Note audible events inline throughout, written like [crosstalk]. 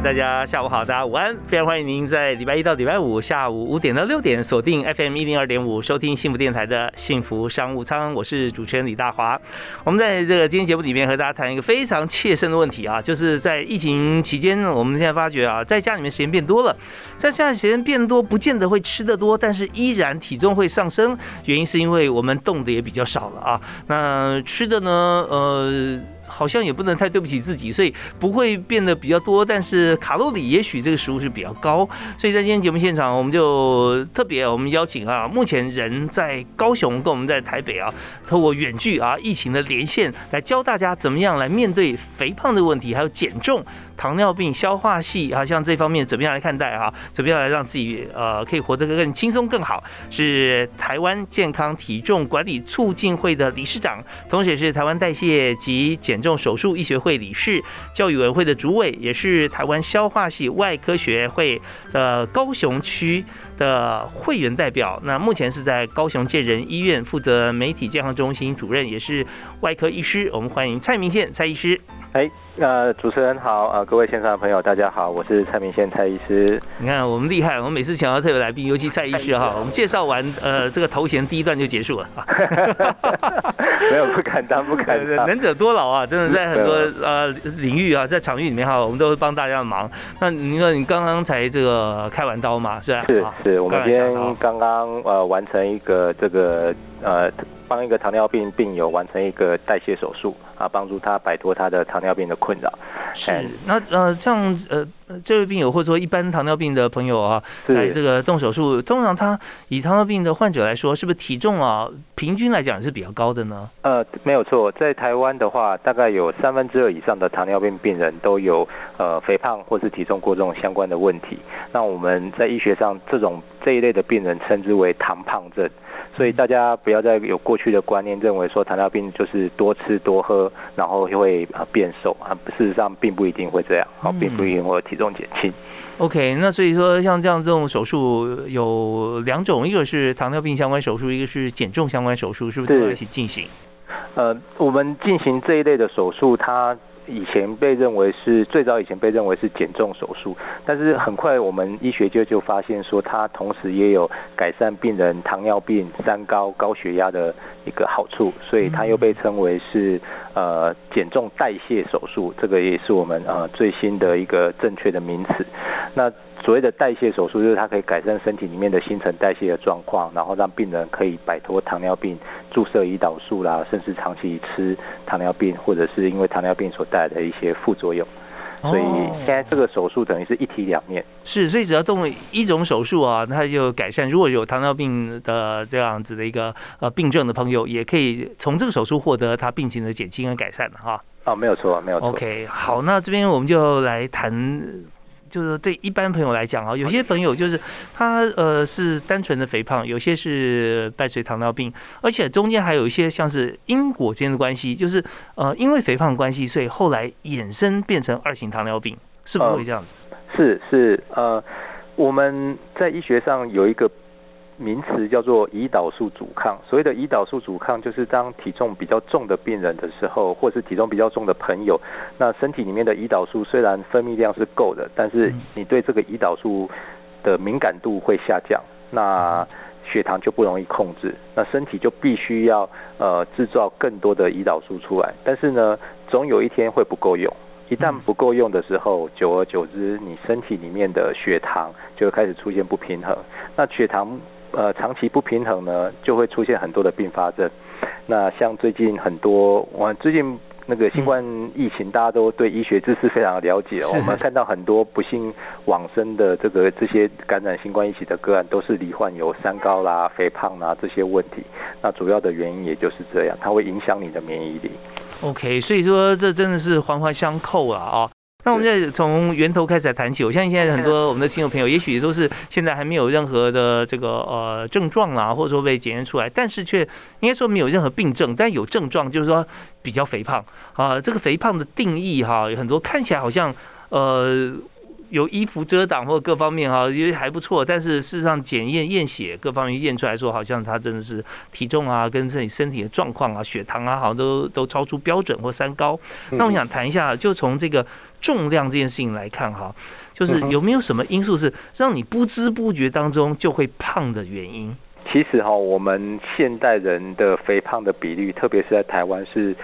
大家下午好，大家午安，非常欢迎您在礼拜一到礼拜五下午五点到六点锁定 FM 一零二点五收听幸福电台的幸福商务舱，我是主持人李大华。我们在这个今天节目里面和大家谈一个非常切身的问题啊，就是在疫情期间呢，我们现在发觉啊，在家里面时间变多了，在家里时间变多，不见得会吃得多，但是依然体重会上升，原因是因为我们动的也比较少了啊。那吃的呢，呃。好像也不能太对不起自己，所以不会变得比较多，但是卡路里也许这个食物是比较高，所以在今天节目现场，我们就特别我们邀请啊，目前人在高雄跟我们在台北啊，透过远距啊疫情的连线，来教大家怎么样来面对肥胖的问题，还有减重。糖尿病、消化系啊，像这方面怎么样来看待哈？怎么样来让自己呃可以活得更轻松更好？是台湾健康体重管理促进会的理事长，同时也是台湾代谢及减重手术医学会理事、教育委员会的主委，也是台湾消化系外科学会的高雄区的会员代表。那目前是在高雄健仁医院负责媒体健康中心主任，也是外科医师。我们欢迎蔡明宪蔡医师。哎。呃，主持人好，呃，各位线上的朋友，大家好，我是蔡明宪蔡医师。你看我们厉害，我们每次请到特别来宾，尤其蔡医师哈，[laughs] 我们介绍完呃这个头衔第一段就结束了。没有不敢当，不敢当，能者多劳啊，真的在很多呃领域啊，在场域里面哈，我们都会帮大家忙。那你说你刚刚才这个开完刀嘛，是吧？是是，我们今天刚刚呃完成一个这个呃。帮一个糖尿病病友完成一个代谢手术啊，帮助他摆脱他的糖尿病的困扰。是，那呃，像呃这位病友或者说一般糖尿病的朋友啊，来这个动手术，通常他以糖尿病的患者来说，是不是体重啊平均来讲是比较高的呢？呃，没有错，在台湾的话，大概有三分之二以上的糖尿病病人都有呃肥胖或是体重过重相关的问题。那我们在医学上，这种这一类的病人称之为糖胖症。所以大家不要再有过去的观念，认为说糖尿病就是多吃多喝，然后就会啊变瘦啊。事实上并不一定会这样，好，并不一定会体重减轻。OK，那所以说像这样这种手术有两种，一个是糖尿病相关手术，一个是减重相关手术，是不是都要一起进行？呃，我们进行这一类的手术，它。以前被认为是最早以前被认为是减重手术，但是很快我们医学界就发现说，它同时也有改善病人糖尿病、三高、高血压的一个好处，所以它又被称为是呃减重代谢手术，这个也是我们呃最新的一个正确的名词。那所谓的代谢手术，就是它可以改善身体里面的新陈代谢的状况，然后让病人可以摆脱糖尿病注射胰岛素啦，甚至长期吃糖尿病或者是因为糖尿病所带来的一些副作用。所以现在这个手术等于是一体两面。是，所以只要动一种手术啊，它就改善。如果有糖尿病的这样子的一个呃病症的朋友，也可以从这个手术获得他病情的减轻跟改善的哈。哦，没有错，没有错。OK，好，那这边我们就来谈。就是对一般朋友来讲啊，有些朋友就是他呃是单纯的肥胖，有些是伴随糖尿病，而且中间还有一些像是因果间的关系，就是呃因为肥胖关系，所以后来衍生变成二型糖尿病，是不是会这样子？是是呃，我们在医学上有一个。名词叫做胰岛素阻抗。所谓的胰岛素阻抗，就是当体重比较重的病人的时候，或是体重比较重的朋友，那身体里面的胰岛素虽然分泌量是够的，但是你对这个胰岛素的敏感度会下降，那血糖就不容易控制，那身体就必须要呃制造更多的胰岛素出来，但是呢，总有一天会不够用。一旦不够用的时候，久而久之，你身体里面的血糖就会开始出现不平衡。那血糖呃，长期不平衡呢，就会出现很多的并发症。那像最近很多，我最近那个新冠疫情，大家都对医学知识非常的了解。我们看到很多不幸往生的这个这些感染新冠疫情的个案，都是罹患有三高啦、肥胖啦这些问题。那主要的原因也就是这样，它会影响你的免疫力。OK，所以说这真的是环环相扣了啊。那我们再从源头开始谈起。我相信现在很多我们的听众朋友，也许都是现在还没有任何的这个呃症状啦，或者说被检验出来，但是却应该说没有任何病症，但有症状，就是说比较肥胖啊。这个肥胖的定义哈，有很多看起来好像呃。有衣服遮挡或各方面哈，因为还不错，但是事实上检验验血各方面验出来说，好像他真的是体重啊，跟自己身体的状况啊，血糖啊，好像都都超出标准或三高。那我想谈一下，就从这个重量这件事情来看哈，就是有没有什么因素是让你不知不觉当中就会胖的原因？其实哈，我们现代人的肥胖的比率，特别是在台湾是。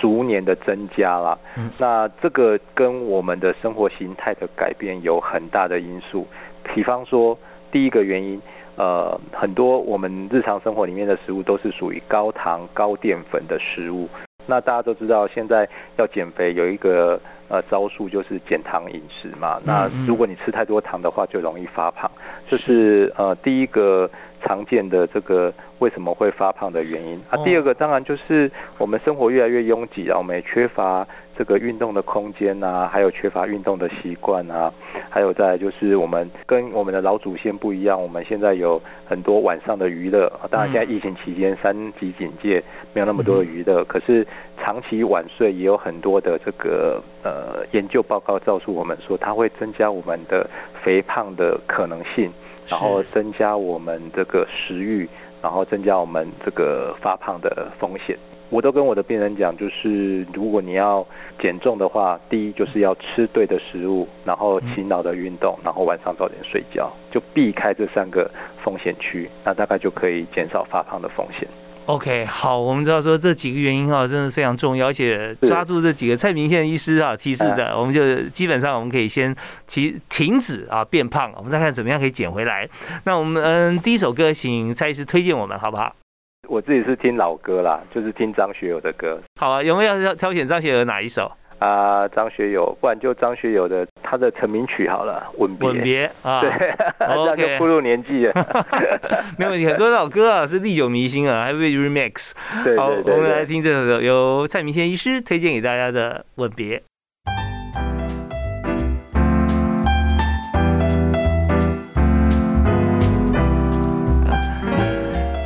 逐年的增加了，那这个跟我们的生活形态的改变有很大的因素。比方说，第一个原因，呃，很多我们日常生活里面的食物都是属于高糖、高淀粉的食物。那大家都知道，现在要减肥有一个呃招数，就是减糖饮食嘛。那如果你吃太多糖的话，就容易发胖。这是呃第一个。常见的这个为什么会发胖的原因啊？第二个当然就是我们生活越来越拥挤啊，我们也缺乏这个运动的空间啊，还有缺乏运动的习惯啊，还有再就是我们跟我们的老祖先不一样，我们现在有很多晚上的娱乐。当然现在疫情期间三级警戒没有那么多的娱乐，可是长期晚睡也有很多的这个呃研究报告告诉我们说，它会增加我们的肥胖的可能性。然后增加我们这个食欲，然后增加我们这个发胖的风险。我都跟我的病人讲，就是如果你要减重的话，第一就是要吃对的食物，然后勤劳的运动，然后晚上早点睡觉，就避开这三个风险区，那大概就可以减少发胖的风险。OK，好，我们知道说这几个原因哈，真的非常重要，而且抓住这几个蔡明宪医师啊提示的，我们就基本上我们可以先停停止啊变胖，我们再看怎么样可以减回来。那我们嗯，第一首歌，请蔡医师推荐我们好不好？我自己是听老歌啦，就是听张学友的歌。好啊，有没有要挑选张学友哪一首？啊，张学友，不然就张学友的他的成名曲好了，《吻别》。吻别啊，对，[laughs] 这样就步入年纪了。[laughs] 没问题，很多老歌啊是历久弥新啊，还被 remix。好，我们来听这首由蔡明宪医师推荐给大家的《吻别》。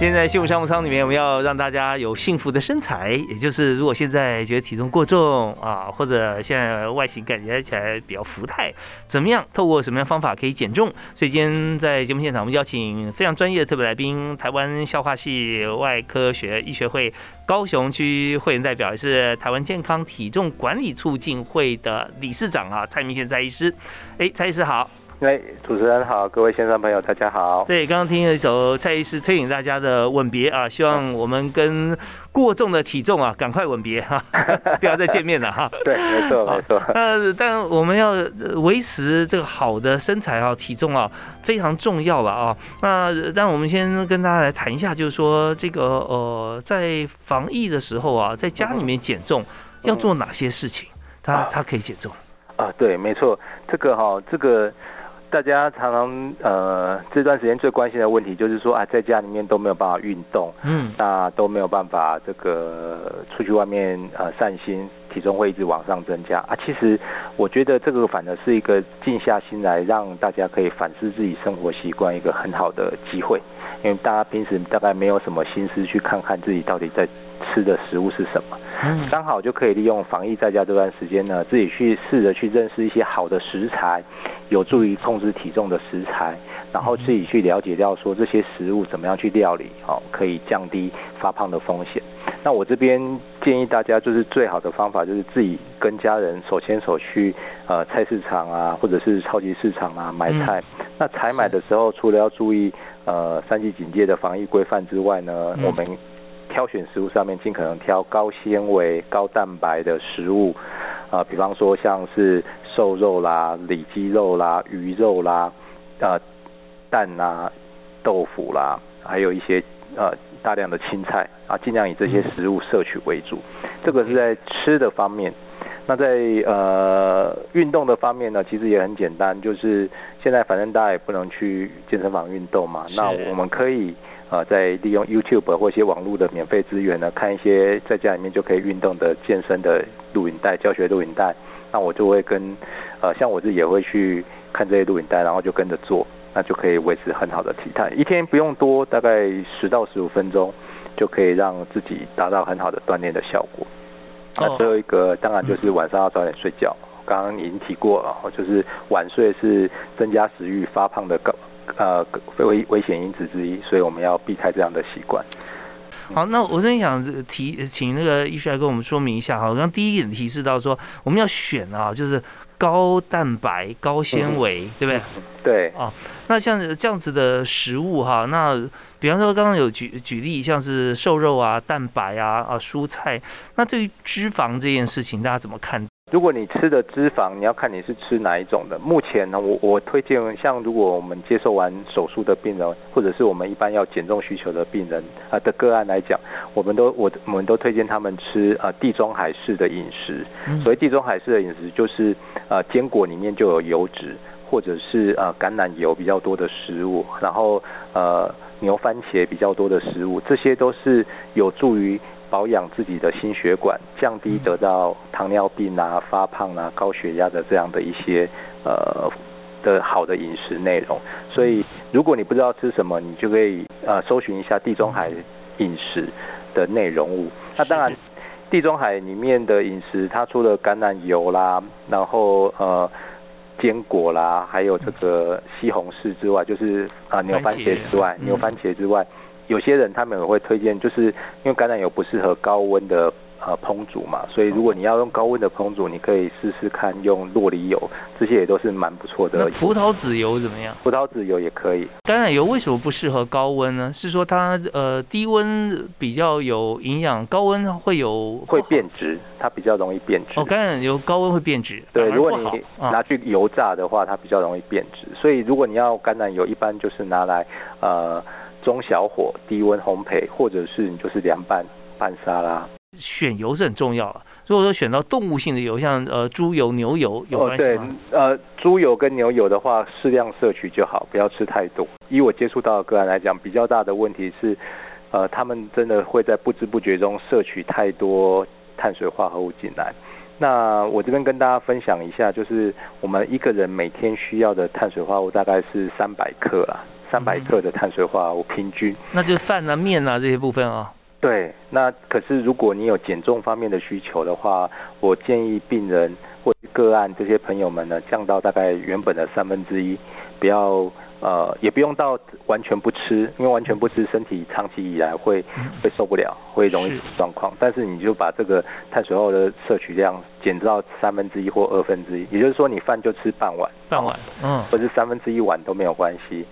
现在幸福商务舱里面，我们要让大家有幸福的身材，也就是如果现在觉得体重过重啊，或者现在外形感觉起来比较浮态，怎么样？透过什么样方法可以减重？所以今天在节目现场，我们邀请非常专业的特别来宾，台湾消化系外科学医学会高雄区会员代表，也是台湾健康体重管理促进会的理事长啊，蔡明宪蔡医师。哎，蔡医师好。哎，主持人好，各位先生朋友，大家好。对，刚刚听了一首蔡医师推荐大家的《吻别》啊，希望我们跟过重的体重啊，赶快吻别哈，[laughs] 不要再见面了哈。[laughs] 对，没错，没错。那但我们要维持这个好的身材啊，体重啊，非常重要了啊。那让我们先跟大家来谈一下，就是说这个呃，在防疫的时候啊，在家里面减重要做哪些事情？他他可以减重啊？对，没错，这个哈，这个。大家常常呃这段时间最关心的问题就是说啊，在家里面都没有办法运动，嗯，那都没有办法这个出去外面呃散心，体重会一直往上增加啊。其实我觉得这个反而是一个静下心来让大家可以反思自己生活习惯一个很好的机会，因为大家平时大概没有什么心思去看看自己到底在吃的食物是什么，嗯，刚好就可以利用防疫在家这段时间呢，自己去试着去认识一些好的食材。有助于控制体重的食材，然后自己去了解掉说这些食物怎么样去料理，哦，可以降低发胖的风险。那我这边建议大家，就是最好的方法就是自己跟家人手牵手去呃菜市场啊，或者是超级市场啊买菜。那采买的时候，除了要注意呃三级警戒的防疫规范之外呢，我们挑选食物上面尽可能挑高纤维、高蛋白的食物，啊，比方说像是。瘦肉啦、里脊肉啦、鱼肉啦、呃蛋啦、豆腐啦，还有一些呃大量的青菜啊，尽量以这些食物摄取为主。这个是在吃的方面。那在呃运动的方面呢，其实也很简单，就是现在反正大家也不能去健身房运动嘛，那我们可以呃在利用 YouTube 或一些网络的免费资源呢，看一些在家里面就可以运动的健身的录影带、教学录影带。那我就会跟呃像我自己也会去看这些录影带，然后就跟着做，那就可以维持很好的体态。一天不用多，大概十到十五分钟，就可以让自己达到很好的锻炼的效果。那最后一个当然就是晚上要早点睡觉，刚刚已经提过了，就是晚睡是增加食欲发胖的高呃危危险因子之一，所以我们要避开这样的习惯。好，那我真想提请那个医师来跟我们说明一下哈，刚第一点提示到说我们要选啊，就是高蛋白、高纤维，对不对？对。哦，那像这样子的食物哈，那比方说刚刚有举举例，像是瘦肉啊、蛋白啊、啊蔬菜，那对于脂肪这件事情，大家怎么看？如果你吃的脂肪，你要看你是吃哪一种的。目前呢，我我推荐像如果我们接受完手术的病人，或者是我们一般要减重需求的病人啊的个案来讲，我们都我我们都推荐他们吃呃地中海式的饮食。所谓地中海式的饮食，就是呃坚果里面就有油脂，或者是呃橄榄油比较多的食物，然后呃牛番茄比较多的食物，这些都是有助于。保养自己的心血管，降低得到糖尿病啊、发胖啊、高血压的这样的一些呃的好的饮食内容。所以，如果你不知道吃什么，你就可以呃搜寻一下地中海饮食的内容物。那当然，地中海里面的饮食，它除了橄榄油啦，然后呃坚果啦，还有这个西红柿之外，就是啊牛番茄之外，牛番茄之外。有些人他们也会推荐，就是因为橄榄油不适合高温的呃烹煮嘛，所以如果你要用高温的烹煮，你可以试试看用洛梨油，这些也都是蛮不错的。葡萄籽油怎么样？葡萄籽油也可以。橄榄油为什么不适合高温呢？是说它呃低温比较有营养，高温会有会变质，它比较容易变质。哦，橄榄油高温会变质。对，如果你拿去油炸的话，它比较容易变质。所以如果你要橄榄油，一般就是拿来呃。中小火低温烘焙，或者是你就是凉拌拌沙拉。选油是很重要啊。如果说选到动物性的油，像呃猪油、牛油，有关系吗？对，呃，猪油跟牛油的话，适量摄取就好，不要吃太多。以我接触到的个案来讲，比较大的问题是，呃，他们真的会在不知不觉中摄取太多碳水化合物进来。那我这边跟大家分享一下，就是我们一个人每天需要的碳水化合物大概是三百克啦。三百克的碳水化合物平均，那就饭啊、面啊这些部分啊。对，那可是如果你有减重方面的需求的话，我建议病人或个案这些朋友们呢，降到大概原本的三分之一，不要呃，也不用到完全不吃，因为完全不吃，身体长期以来会会受不了，会容易状况。但是你就把这个碳水化合物的摄取量减到三分之一或二分之一，也就是说你饭就吃半碗，半碗，嗯，或是三分之一碗都没有关系。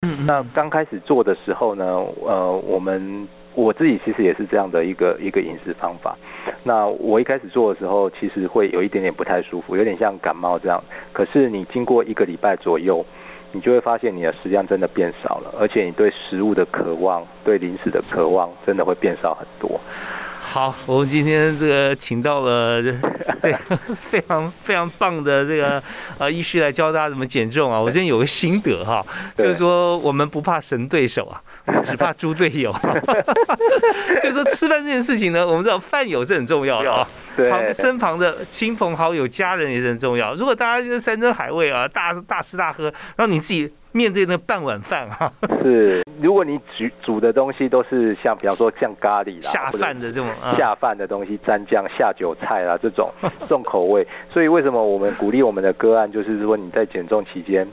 那刚开始做的时候呢，呃，我们我自己其实也是这样的一个一个饮食方法。那我一开始做的时候，其实会有一点点不太舒服，有点像感冒这样。可是你经过一个礼拜左右，你就会发现你的食量真的变少了，而且你对食物的渴望、对零食的渴望，真的会变少很多。好，我们今天这个请到了 [laughs] 这非常非常棒的这个呃医师来教大家怎么减重啊！我今天有个心得哈，就是说我们不怕神对手啊，只怕猪队友。[laughs] 就是说吃饭这件事情呢，我们知道饭友是很重要的啊，旁身旁的亲朋好友、家人也是很重要。如果大家就是山珍海味啊，大大吃大喝，然后你自己。面对那半碗饭哈，是如果你煮煮的东西都是像比方说像咖喱啦，下饭的这种下饭的东西蘸酱下酒菜啦这种重口味，所以为什么我们鼓励我们的个案就是说你在减重期间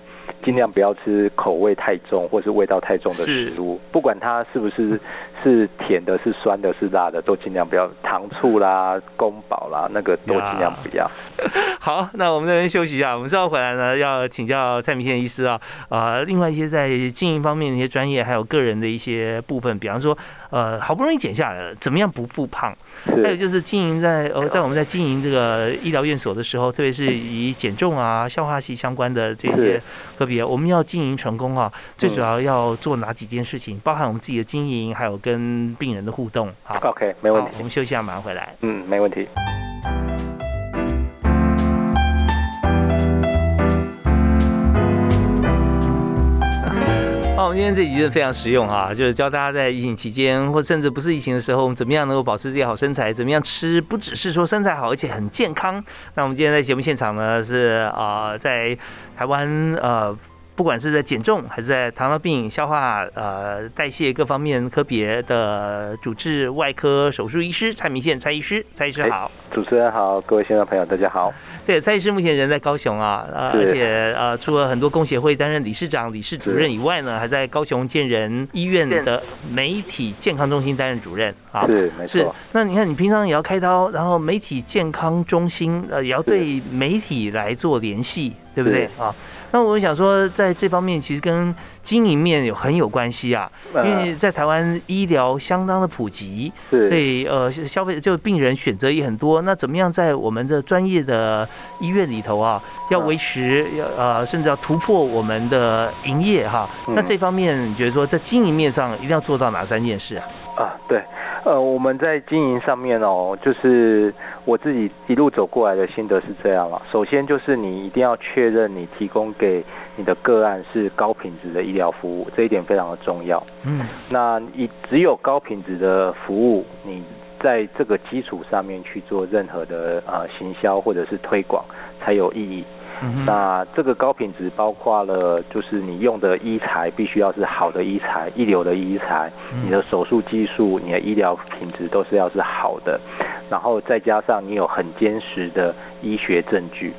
尽量不要吃口味太重或是味道太重的食物，不管它是不是是甜的、是酸的、是辣的，都尽量不要糖醋啦、宫保啦，那个都尽量不要。[laughs] 好，那我们这边休息一下，我们稍后回来呢，要请教蔡明宪医师啊，呃，另外一些在经营方面的一些专业，还有个人的一些部分，比方说，呃，好不容易减下来了，怎么样不复胖？还有就是经营在呃，在我们在经营这个医疗院所的时候，特别是以减重啊、消化系相关的这些科别，我们要经营成功啊，最主要要做哪几件事情？包含我们自己的经营，还有跟病人的互动。好，OK，没问题。我们休息一下，马上回来。嗯，没问题。[laughs] 哦，我们今天这集是非常实用啊，就是教大家在疫情期间，或甚至不是疫情的时候，我们怎么样能够保持自己好身材，怎么样吃，不只是说身材好，而且很健康。那我们今天在节目现场呢，是啊，在台湾呃。不管是在减重还是在糖尿病、消化、呃代谢各方面科别的主治外科手术医师蔡明宪蔡医师，蔡医师好，主持人好，各位现场朋友大家好。对，蔡医师目前人在高雄啊，呃，而且呃，除了很多工协会担任理事长、理事主任以外呢，还在高雄建仁医院的媒体健康中心担任主任啊。是，没错。那你看，你平常也要开刀，然后媒体健康中心呃也要对媒体来做联系。对不对啊？那我想说，在这方面其实跟经营面有很有关系啊，因为在台湾医疗相当的普及，所以呃消费就病人选择也很多。那怎么样在我们的专业的医院里头啊，要维持要呃甚至要突破我们的营业哈？那这方面你觉得说在经营面上一定要做到哪三件事啊？啊，对。呃，我们在经营上面哦，就是我自己一路走过来的心得是这样了。首先就是你一定要确认你提供给你的个案是高品质的医疗服务，这一点非常的重要。嗯，那你只有高品质的服务，你在这个基础上面去做任何的呃行销或者是推广才有意义。那这个高品质包括了，就是你用的医材必须要是好的医材，一流的医材，你的手术技术，你的医疗品质都是要是好的，然后再加上你有很坚实的医学证据。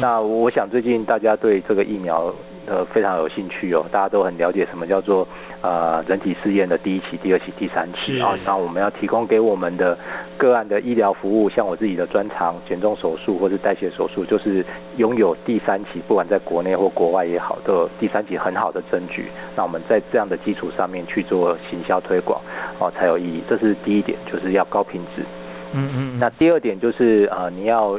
那我想最近大家对这个疫苗。呃，非常有兴趣哦，大家都很了解什么叫做呃人体试验的第一期、第二期、第三期啊。那我们要提供给我们的个案的医疗服务，像我自己的专长减重手术或是代谢手术，就是拥有第三期，不管在国内或国外也好，都有第三期很好的证据。那我们在这样的基础上面去做行销推广哦，才有意义。这是第一点，就是要高品质。嗯嗯。那第二点就是呃，你要。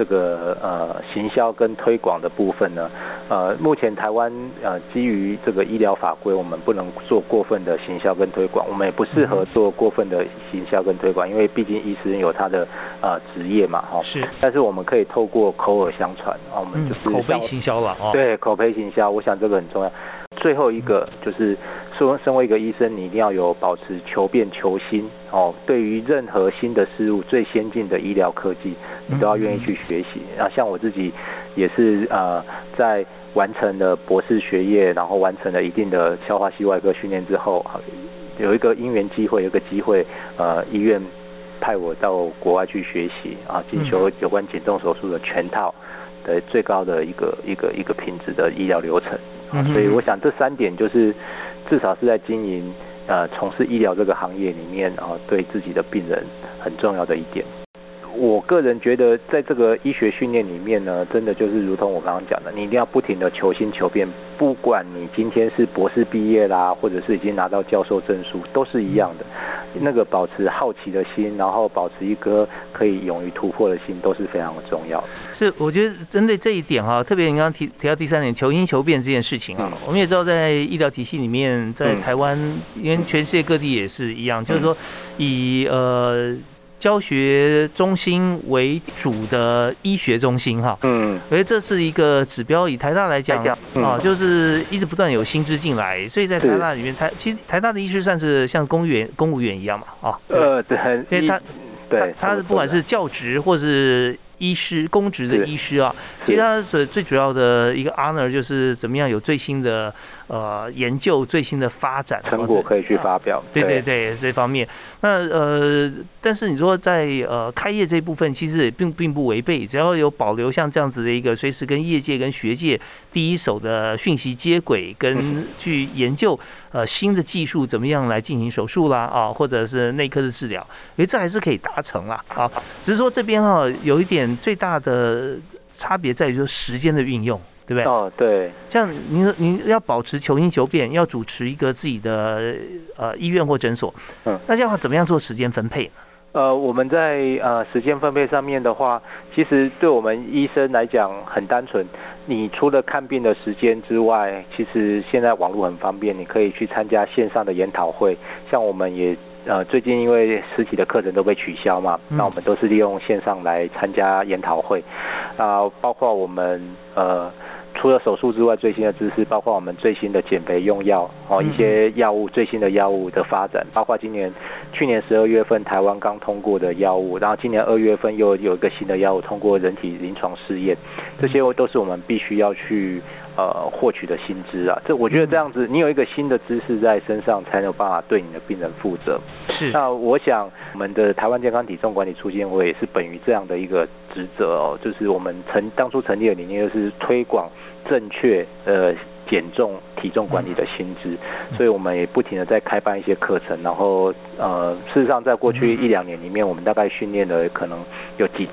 这个呃行销跟推广的部分呢，呃，目前台湾呃基于这个医疗法规，我们不能做过分的行销跟推广，我们也不适合做过分的行销跟推广，因为毕竟医生有他的呃职业嘛，哈。是。但是我们可以透过口耳相传，啊我们就是口碑行销了哦。对，口碑行销，我想这个很重要。最后一个就是说，身为一个医生，你一定要有保持求变求新哦。对于任何新的事物，最先进的医疗科技，你都要愿意去学习。然后像我自己也是呃，在完成了博士学业，然后完成了一定的消化系外科训练之后，有一个因缘机会，有个机会，呃，医院派我到国外去学习啊，进修有关减重手术的全套的最高的一个一个一个品质的医疗流程。所以我想这三点就是至少是在经营呃从事医疗这个行业里面啊，对自己的病人很重要的一点。我个人觉得在这个医学训练里面呢，真的就是如同我刚刚讲的，你一定要不停的求新求变，不管你今天是博士毕业啦，或者是已经拿到教授证书，都是一样的。那个保持好奇的心，然后保持一颗可以勇于突破的心，都是非常的重要。是，我觉得针对这一点哈，特别你刚刚提提到第三点，求新求变这件事情啊，我们也知道在医疗体系里面，在台湾，因为全世界各地也是一样，就是说以呃。教学中心为主的医学中心，哈，嗯，所以这是一个指标。以台大来讲，啊，就是一直不断有新知进来，所以在台大里面，台其实台大的医师算是像公务员、公务员一样嘛，啊，呃，对，因为他，对，他不管是教职或是。医师公职的医师啊，其实他所最主要的一个 honor 就是怎么样有最新的呃研究、最新的发展成果可以去发表。对对对，这方面。那呃，但是你说在呃开业这部分，其实也并并不违背，只要有保留像这样子的一个随时跟业界跟学界第一手的讯息接轨，跟去研究呃新的技术怎么样来进行手术啦啊，或者是内科的治疗，因为这还是可以达成啦啊。只是说这边哈有一点最大的差别在于说时间的运用。对不对？哦，对。像您，您要保持求新求变，要主持一个自己的呃医院或诊所，嗯，那这样的话怎么样做时间分配呢？呃，我们在呃时间分配上面的话，其实对我们医生来讲很单纯。你除了看病的时间之外，其实现在网络很方便，你可以去参加线上的研讨会。像我们也呃最近因为实体的课程都被取消嘛，那我们都是利用线上来参加研讨会。啊，包括我们呃。除了手术之外，最新的知识包括我们最新的减肥用药哦，一些药物最新的药物的发展，包括今年去年十二月份台湾刚通过的药物，然后今年二月份又有一个新的药物通过人体临床试验，这些都是我们必须要去呃获取的薪资啊。这我觉得这样子，你有一个新的知识在身上，才有办法对你的病人负责。是。那我想我们的台湾健康体重管理促进会也是本于这样的一个职责哦，就是我们成当初成立的理念就是推广。正确呃减重体重管理的薪资，所以我们也不停的在开办一些课程，然后呃事实上在过去一两年里面，我们大概训练了可能有几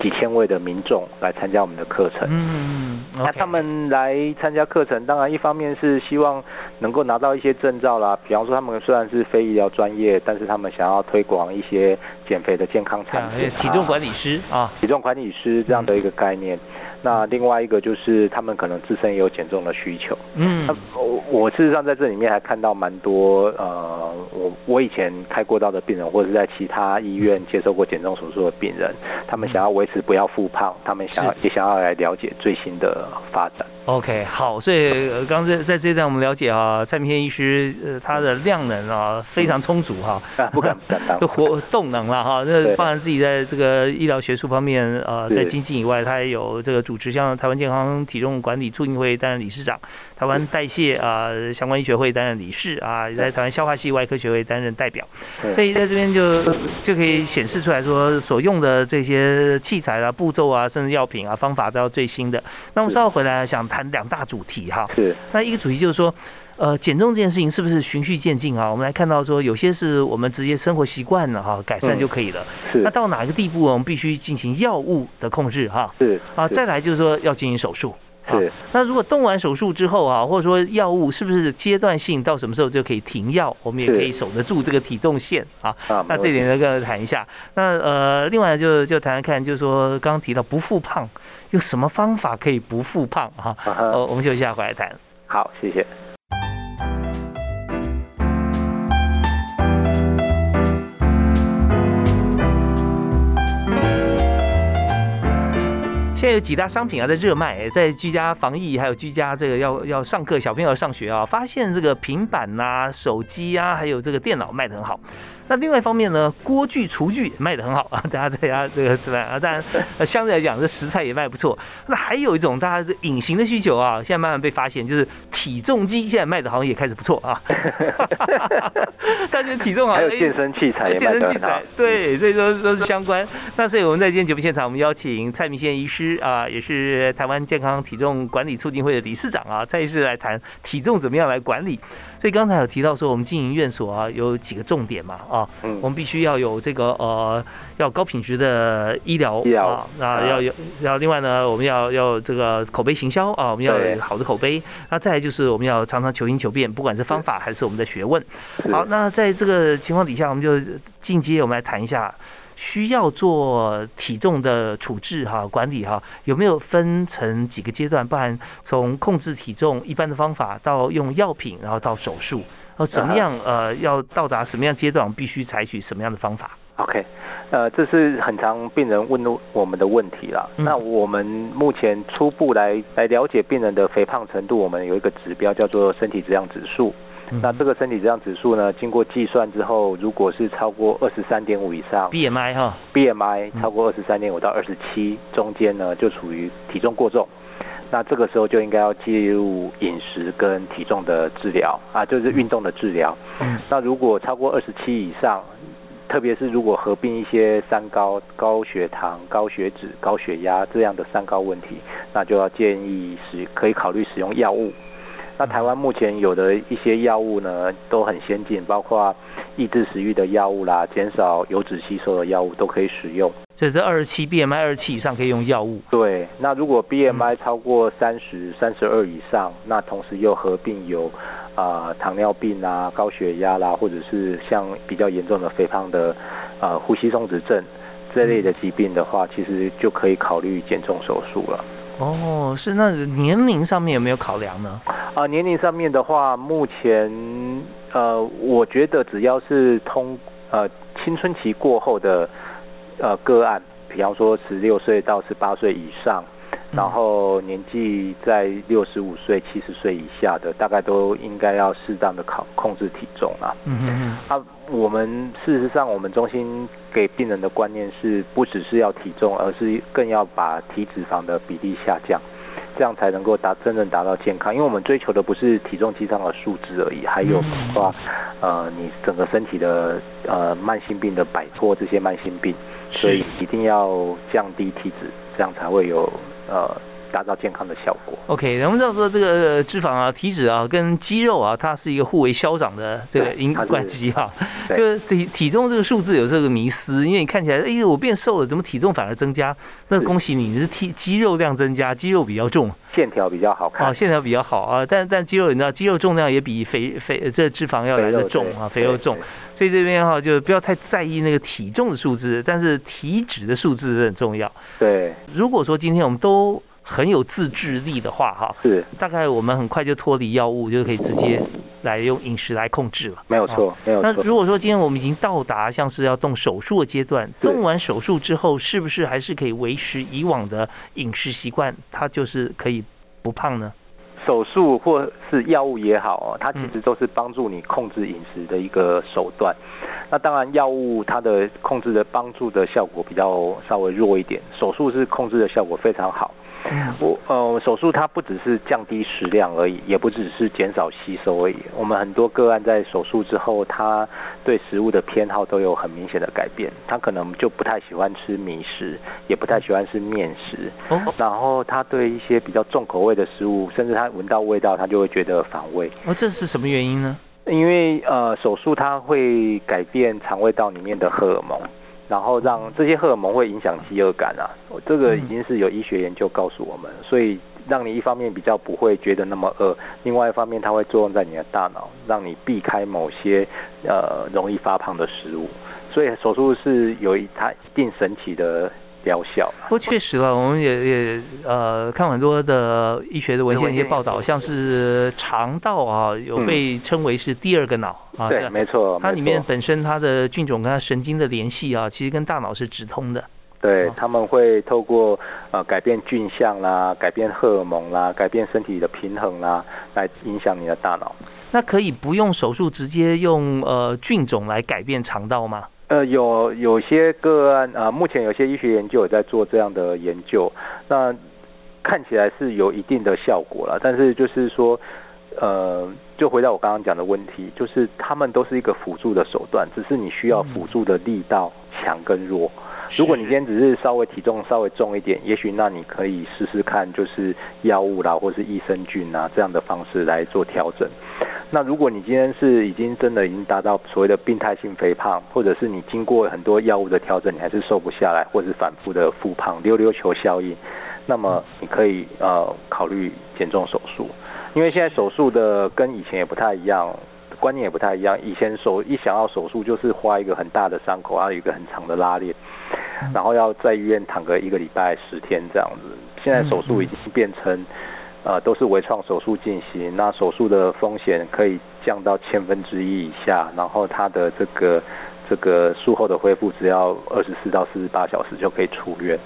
几千位的民众来参加我们的课程。嗯，那他们来参加课程，当然一方面是希望能够拿到一些证照啦，比方说他们虽然是非医疗专业，但是他们想要推广一些减肥的健康产品，体重管理师啊，体重管理师这样的一个概念。那另外一个就是他们可能自身也有减重的需求。嗯，我我事实上在这里面还看到蛮多呃，我我以前开过刀的病人，或者是在其他医院接受过减重手术的病人，他们想要维持不要复胖，他们想要也想要来了解最新的发展。OK，好，所以刚在在这段我们了解啊，蔡明天医师呃他的量能啊非常充足哈，[laughs] 不敢不敢当，[laughs] 活动能了哈，那当然自己在这个医疗学术方面呃在经济以外，他也有这个主持像台湾健康体重管理促进会担任理事长，台湾代谢啊相关医学会担任理事啊，在台湾消化系外科学会担任代表，所以在这边就就可以显示出来说所用的这些器材啊、步骤啊，甚至药品啊、方法都要最新的。那我们稍后回来想谈。两大主题哈，是那一个主题就是说，呃，减重这件事情是不是循序渐进啊？我们来看到说，有些是我们直接生活习惯了哈，改善就可以了。是那到哪个地步，我们必须进行药物的控制哈？是啊，再来就是说要进行手术。是那如果动完手术之后啊，或者说药物是不是阶段性到什么时候就可以停药？我们也可以守得住这个体重线啊。那这点呢跟谈一下。那呃，另外就就谈谈看，就是说刚刚提到不复胖，有什么方法可以不复胖啊？呃，我们休息一下回来谈。好，谢谢。在有几大商品啊在热卖，在居家防疫还有居家这个要要上课，小朋友要上学啊，发现这个平板呐、手机啊，还有这个电脑卖得很好。那另外一方面呢，锅具、厨具卖得很好啊，[laughs] 大家在家这个吃饭啊，当然 [laughs] 相对来讲，这食材也卖不错。那还有一种大家这隐形的需求啊，现在慢慢被发现，就是体重机，现在卖的好像也开始不错啊。[laughs] 大家体重还有健身器材，健身器材对，所以说都是相关。那所以我们在今天节目现场，我们邀请蔡明宪医师啊，也是台湾健康体重管理促进会的理事长啊，蔡医师来谈体重怎么样来管理。所以刚才有提到说，我们经营院所啊，有几个重点嘛啊。啊，我们必须要有这个呃，要高品质的医疗啊，那要有要另外呢，我们要要这个口碑行销啊，我们要有好的口碑。那再来就是我们要常常求新求变，不管是方法还是我们的学问。好，那在这个情况底下，我们就进阶，我们来谈一下。需要做体重的处置哈，管理哈，有没有分成几个阶段？不然从控制体重一般的方法，到用药品，然后到手术，然后怎么样？呃，要到达什么样阶段，必须采取什么样的方法？OK，呃，这是很常病人问我们的问题了。那我们目前初步来来了解病人的肥胖程度，我们有一个指标叫做身体质量指数。那这个身体质量指数呢，经过计算之后，如果是超过二十三点五以上，BMI 哈，BMI 超过二十三点五到二十七中间呢，就处于体重过重。那这个时候就应该要介入饮食跟体重的治疗啊，就是运动的治疗。嗯，那如果超过二十七以上，特别是如果合并一些三高、高血糖、高血脂、高血压这样的三高问题，那就要建议使可以考虑使用药物。那台湾目前有的一些药物呢都很先进，包括抑制食欲的药物啦，减少油脂吸收的药物都可以使用。这是二十七 BMI 二十七以上可以用药物。对，那如果 BMI 超过三十三十二以上，那同时又合并有啊糖尿病啊、高血压啦，或者是像比较严重的肥胖的呃呼吸松弛症这类的疾病的话，其实就可以考虑减重手术了。哦，是那年龄上面有没有考量呢？啊，年龄上面的话，目前呃，我觉得只要是通呃青春期过后的呃个案，比方说十六岁到十八岁以上。然后年纪在六十五岁、七十岁以下的，大概都应该要适当的考控制体重啊。嗯嗯嗯。啊，我们事实上，我们中心给病人的观念是，不只是要体重，而是更要把体脂肪的比例下降，这样才能够达真正达到健康。因为我们追求的不是体重机上的数值而已，还有包括呃你整个身体的呃慢性病的摆脱这些慢性病，所以一定要降低体脂，这样才会有。呃，达到健康的效果。OK，我们知道说这个脂肪啊、体脂啊跟肌肉啊，它是一个互为消长的这个因关系哈。就是体体重这个数字有这个迷思，因为你看起来，哎，我变瘦了，怎么体重反而增加？那恭喜你，你是体肌肉量增加，肌肉比较重，线条比较好看。哦，线条比较好啊，但但肌肉你知道，肌肉重量也比肥肥这脂肪要来的重啊，肥肉重。所以这边哈，就不要太在意那个体重的数字，但是体脂的数字很重要。对，如果说今天我们都很有自制力的话，哈，是大概我们很快就脱离药物，就可以直接来用饮食来控制了。没有错，没有错。那如果说今天我们已经到达像是要动手术的阶段，动完手术之后，是不是还是可以维持以往的饮食习惯？它就是可以不胖呢？手术或是药物也好哦，它其实都是帮助你控制饮食的一个手段。那当然，药物它的控制的帮助的效果比较稍微弱一点，手术是控制的效果非常好。我呃，手术它不只是降低食量而已，也不只是减少吸收而已。我们很多个案在手术之后，他对食物的偏好都有很明显的改变。他可能就不太喜欢吃米食，也不太喜欢吃面食。哦。然后他对一些比较重口味的食物，甚至他闻到味道，他就会觉得反胃。哦，这是什么原因呢？因为呃，手术它会改变肠胃道里面的荷尔蒙。然后让这些荷尔蒙会影响饥饿感啊，这个已经是有医学研究告诉我们，所以让你一方面比较不会觉得那么饿，另外一方面它会作用在你的大脑，让你避开某些呃容易发胖的食物，所以手术是有一它一定神奇的。疗效。不过确实了，我们也也呃看很多的医学的文献一些报道，像是肠道啊有被称为是第二个脑啊，对，没错，它里面本身它的菌种跟它神经的联系啊，其实跟大脑是直通的。对，他们会透过呃改变菌相啦，改变荷尔蒙啦，改变身体的平衡啦，来影响你的大脑。那可以不用手术，直接用呃菌种来改变肠道吗？呃，有有些个案啊，目前有些医学研究也在做这样的研究，那看起来是有一定的效果了。但是就是说，呃，就回到我刚刚讲的问题，就是他们都是一个辅助的手段，只是你需要辅助的力道强跟弱。如果你今天只是稍微体重稍微重一点，也许那你可以试试看，就是药物啦，或是益生菌啊这样的方式来做调整。那如果你今天是已经真的已经达到所谓的病态性肥胖，或者是你经过很多药物的调整，你还是瘦不下来，或者是反复的复胖、溜溜球效应，那么你可以呃考虑减重手术。因为现在手术的跟以前也不太一样，观念也不太一样。以前手一想要手术就是花一个很大的伤口，然后有一个很长的拉链，然后要在医院躺个一个礼拜十天这样子。现在手术已经变成。呃，都是微创手术进行，那手术的风险可以降到千分之一以下，然后它的这个这个术后的恢复只要二十四到四十八小时就可以出院，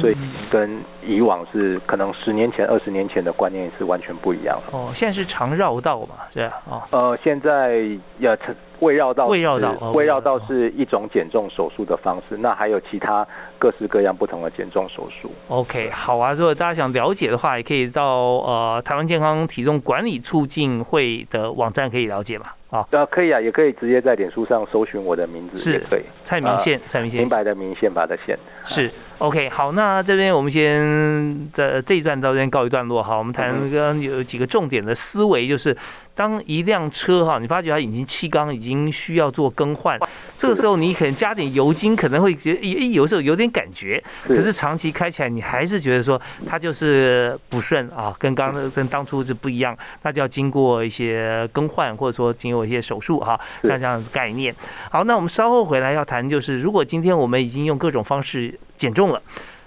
所以跟以往是可能十年前、二十年前的观念是完全不一样的。哦，现在是常绕道嘛，是啊。哦，呃，现在要胃绕道，胃绕道，胃绕道是一种减重手术的方式，那还有其他各式各样不同的减重手术。OK，好啊，如果大家想了解的话，也可以到呃台湾健康体重管理促进会的网站可以了解嘛。啊，啊，可以啊，也可以直接在脸书上搜寻我的名字，是，可以。蔡明宪，蔡明宪，明白的明，宪法的宪，是。OK，好，那这边我们先在这一段到这边告一段落哈。我们谈刚刚有几个重点的思维，就是当一辆车哈，你发觉它引擎气缸已经需要做更换，这个时候你可能加点油精，可能会觉得有时候有点感觉，可是长期开起来你还是觉得说它就是不顺啊，跟刚跟当初是不一样，那就要经过一些更换，或者说经过一些手术哈，那这样的概念。好，那我们稍后回来要谈，就是如果今天我们已经用各种方式。减重了，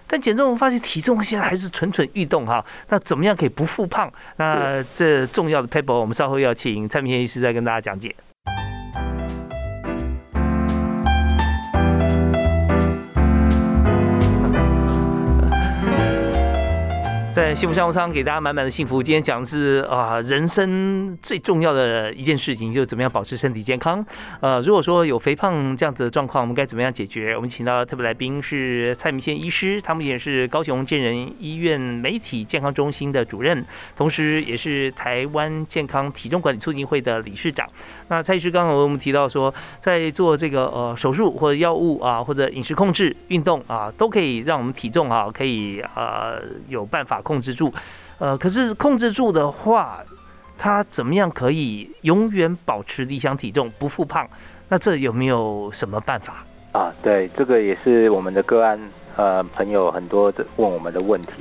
但减重我发现体重现在还是蠢蠢欲动哈。那怎么样可以不复胖？那这重要的 paper 我们稍后要请蔡明贤医师再跟大家讲解。在幸福商务舱给大家满满的幸福。今天讲的是啊，人生最重要的一件事情，就是怎么样保持身体健康。呃，如果说有肥胖这样子的状况，我们该怎么样解决？我们请到特别来宾是蔡明宪医师，他目前是高雄健人医院媒体健康中心的主任，同时也是台湾健康体重管理促进会的理事长。那蔡医师刚刚我们提到说，在做这个呃手术或者药物啊，或者饮食控制、运动啊，都可以让我们体重啊可以呃有办法。控制住，呃，可是控制住的话，他怎么样可以永远保持理想体重不复胖？那这有没有什么办法啊？对，这个也是我们的个案呃朋友很多的问我们的问题。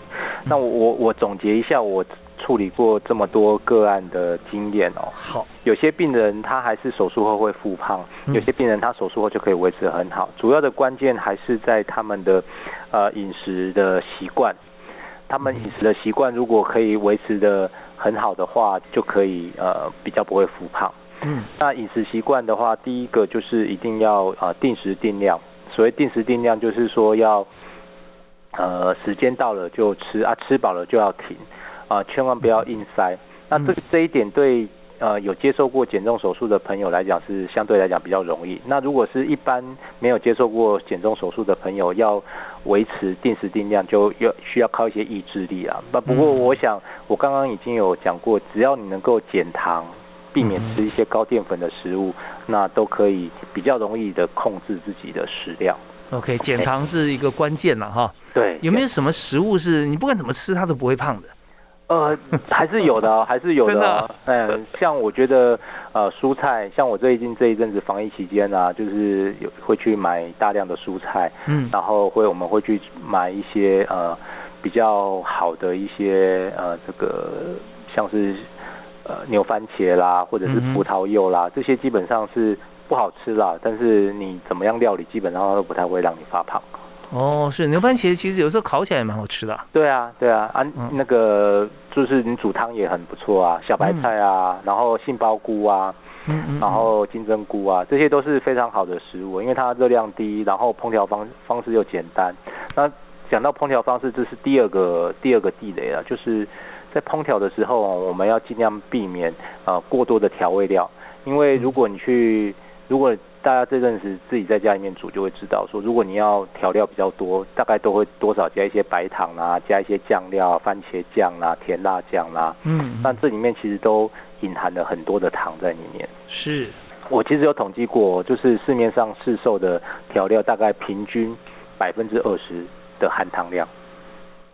那我我总结一下，我处理过这么多个案的经验哦。好，有些病人他还是手术后会复胖，有些病人他手术后就可以维持很好。主要的关键还是在他们的呃饮食的习惯。他们饮食的习惯如果可以维持的很好的话，就可以呃比较不会复胖。嗯，那饮食习惯的话，第一个就是一定要呃定时定量。所谓定时定量，就是说要呃时间到了就吃啊，吃饱了就要停啊，千万不要硬塞。那这这一点对。呃，有接受过减重手术的朋友来讲是相对来讲比较容易。那如果是一般没有接受过减重手术的朋友，要维持定时定量，就要需要靠一些意志力啊。那不过，我想我刚刚已经有讲过，只要你能够减糖，避免吃一些高淀粉的食物，那都可以比较容易的控制自己的食量。OK，减糖是一个关键了哈。对，有没有什么食物是你不管怎么吃它都不会胖的？呃，还是有的，还是有的。嗯，像我觉得，呃，蔬菜，像我最近这一阵子防疫期间啊，就是有会去买大量的蔬菜，嗯，然后会我们会去买一些呃比较好的一些呃这个像是呃牛番茄啦，或者是葡萄柚啦，这些基本上是不好吃啦，但是你怎么样料理，基本上都不太会让你发胖。哦，是牛番茄，其实有时候烤起来也蛮好吃的。对啊，对啊，啊，那个就是你煮汤也很不错啊，小白菜啊，然后杏鲍菇啊，嗯嗯，然后金针菇啊，这些都是非常好的食物，因为它热量低，然后烹调方方式又简单。那讲到烹调方式，这是第二个第二个地雷了，就是在烹调的时候，我们要尽量避免呃过多的调味料，因为如果你去如果大家这阵子自己在家里面煮，就会知道说，如果你要调料比较多，大概都会多少加一些白糖啊，加一些酱料，番茄酱啦、甜辣酱啦。嗯，那这里面其实都隐含了很多的糖在里面。是，我其实有统计过，就是市面上市售的调料，大概平均百分之二十的含糖量。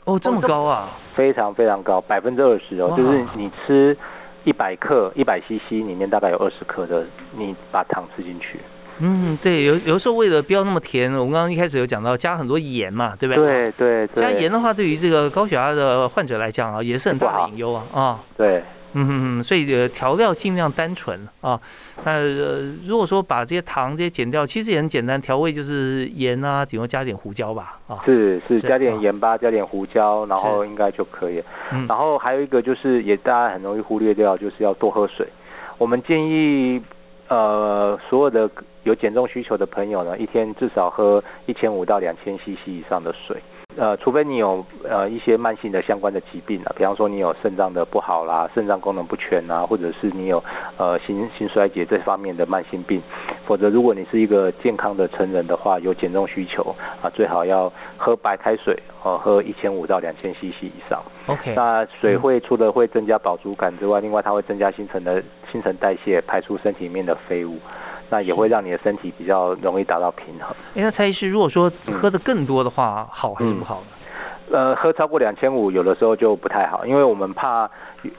哦，这么高啊！非常非常高，百分之二十哦，就是你吃一百克、一百 CC 里面大概有二十克的，你把糖吃进去。嗯，对，有有时候为了不要那么甜，我们刚刚一开始有讲到加很多盐嘛，对不对？对对。加盐的话，对于这个高血压的患者来讲啊，也是很大的隐忧啊。啊，对，嗯嗯嗯，所以呃，调料尽量单纯啊。那呃如果说把这些糖这些减掉，其实也很简单，调味就是盐啊，顶多加点胡椒吧。啊，是是，加点盐巴，加点胡椒，然后应该就可以。然后还有一个就是，也大家很容易忽略掉，就是要多喝水。我们建议。呃，所有的有减重需求的朋友呢，一天至少喝一千五到两千 CC 以上的水。呃，除非你有呃一些慢性的相关的疾病啊，比方说你有肾脏的不好啦，肾脏功能不全啊，或者是你有呃心心衰竭这方面的慢性病，否则如果你是一个健康的成人的话，有减重需求啊，最好要喝白开水哦，喝一千五到两千 CC 以上。OK，那水会除了会增加饱足感之外，另外它会增加新陈的新陈代谢，排出身体里面的废物。那也会让你的身体比较容易达到平衡。哎，那蔡医师，如果说喝的更多的话，好还是不好呢？呃，喝超过两千五，有的时候就不太好，因为我们怕，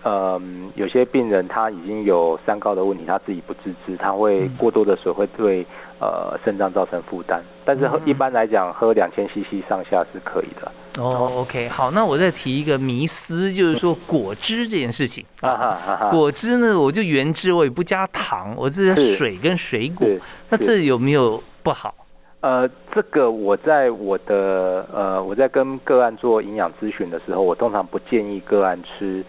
呃，有些病人他已经有三高的问题，他自己不自知，他会过多的水会对呃肾脏造成负担。但是一般来讲，喝两千 CC 上下是可以的。哦，OK，好，那我再提一个迷思，就是说果汁这件事情啊，果汁呢，我就原汁，我也不加糖，我只是水跟水果，那这有没有不好？呃，这个我在我的呃，我在跟个案做营养咨询的时候，我通常不建议个案吃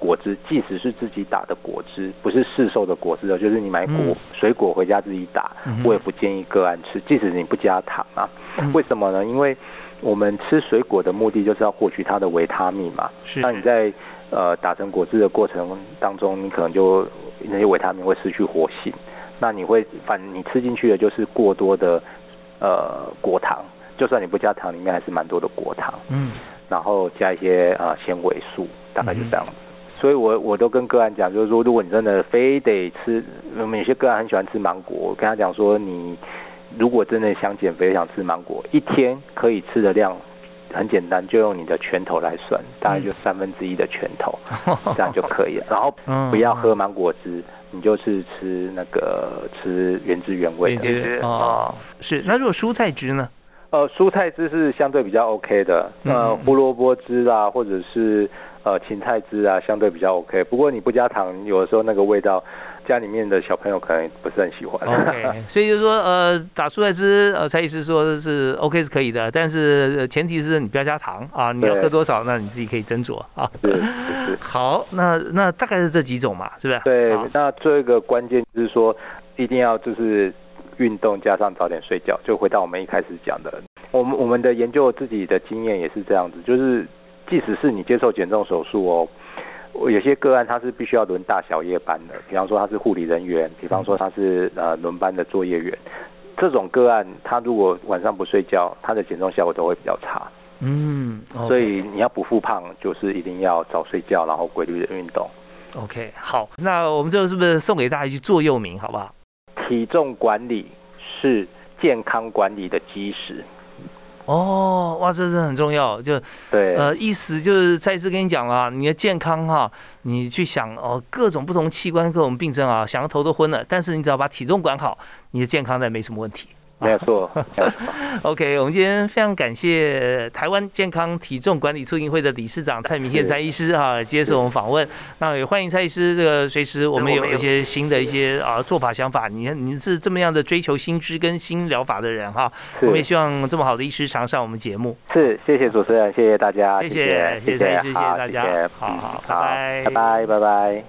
果汁，即使是自己打的果汁，不是市售的果汁哦，就是你买果水果回家自己打，我也不建议个案吃，即使你不加糖啊。为什么呢？因为我们吃水果的目的就是要获取它的维他命嘛。是。那你在呃打成果汁的过程当中，你可能就那些维他命会失去活性，那你会反你吃进去的就是过多的。呃，果糖，就算你不加糖，里面还是蛮多的果糖。嗯，然后加一些呃纤维素，大概就这样子。所以我我都跟个案讲，就是说，如果你真的非得吃，我们有些个案很喜欢吃芒果，我跟他讲说，你如果真的想减肥，想吃芒果，一天可以吃的量很简单，就用你的拳头来算，大概就三分之一的拳头，[laughs] 这样就可以了。然后不要喝芒果汁。你就是吃那个吃原汁原味的哦，是。那如果蔬菜汁呢？呃，蔬菜汁是相对比较 OK 的，呃，胡萝卜汁啊，或者是呃芹菜汁啊，相对比较 OK。不过你不加糖，有的时候那个味道。家里面的小朋友可能不是很喜欢，OK，[laughs] 所以就是说，呃，打蔬菜汁，呃，蔡医师说是 OK 是可以的，但是前提是你不要加糖啊，你要喝多少，那你自己可以斟酌啊。是是 [laughs] 是。好，那那大概是这几种嘛，是不是？对，那最后一个关键就是说，一定要就是运动加上早点睡觉，就回到我们一开始讲的，我们我们的研究自己的经验也是这样子，就是即使是你接受减重手术哦。我有些个案他是必须要轮大小夜班的，比方说他是护理人员，比方说他是呃轮班的作业员，这种个案他如果晚上不睡觉，他的减重效果都会比较差。嗯，所以你要不复胖，就是一定要早睡觉，然后规律的运动。OK，好，那我们最后是不是送给大家一句座右铭，好不好？体重管理是健康管理的基石。哦，哇，这是很重要，就对，呃，意思就是再次跟你讲了，你的健康哈，你去想哦，各种不同器官各种病症啊，想的头都昏了，但是你只要把体重管好，你的健康再没什么问题。[laughs] 没有错，[laughs] OK，我们今天非常感谢台湾健康体重管理促进会的理事长蔡明宪蔡医师哈，接受我们访问。那也欢迎蔡医师，这个随时我们有一些新的一些啊做法想法。你看你是这么样的追求新知跟新疗法的人哈，我们也希望这么好的医师常上我们节目。是，谢谢主持人，谢谢大家，谢谢，谢谢蔡医师，谢谢大家，好好，拜拜，拜拜，拜拜。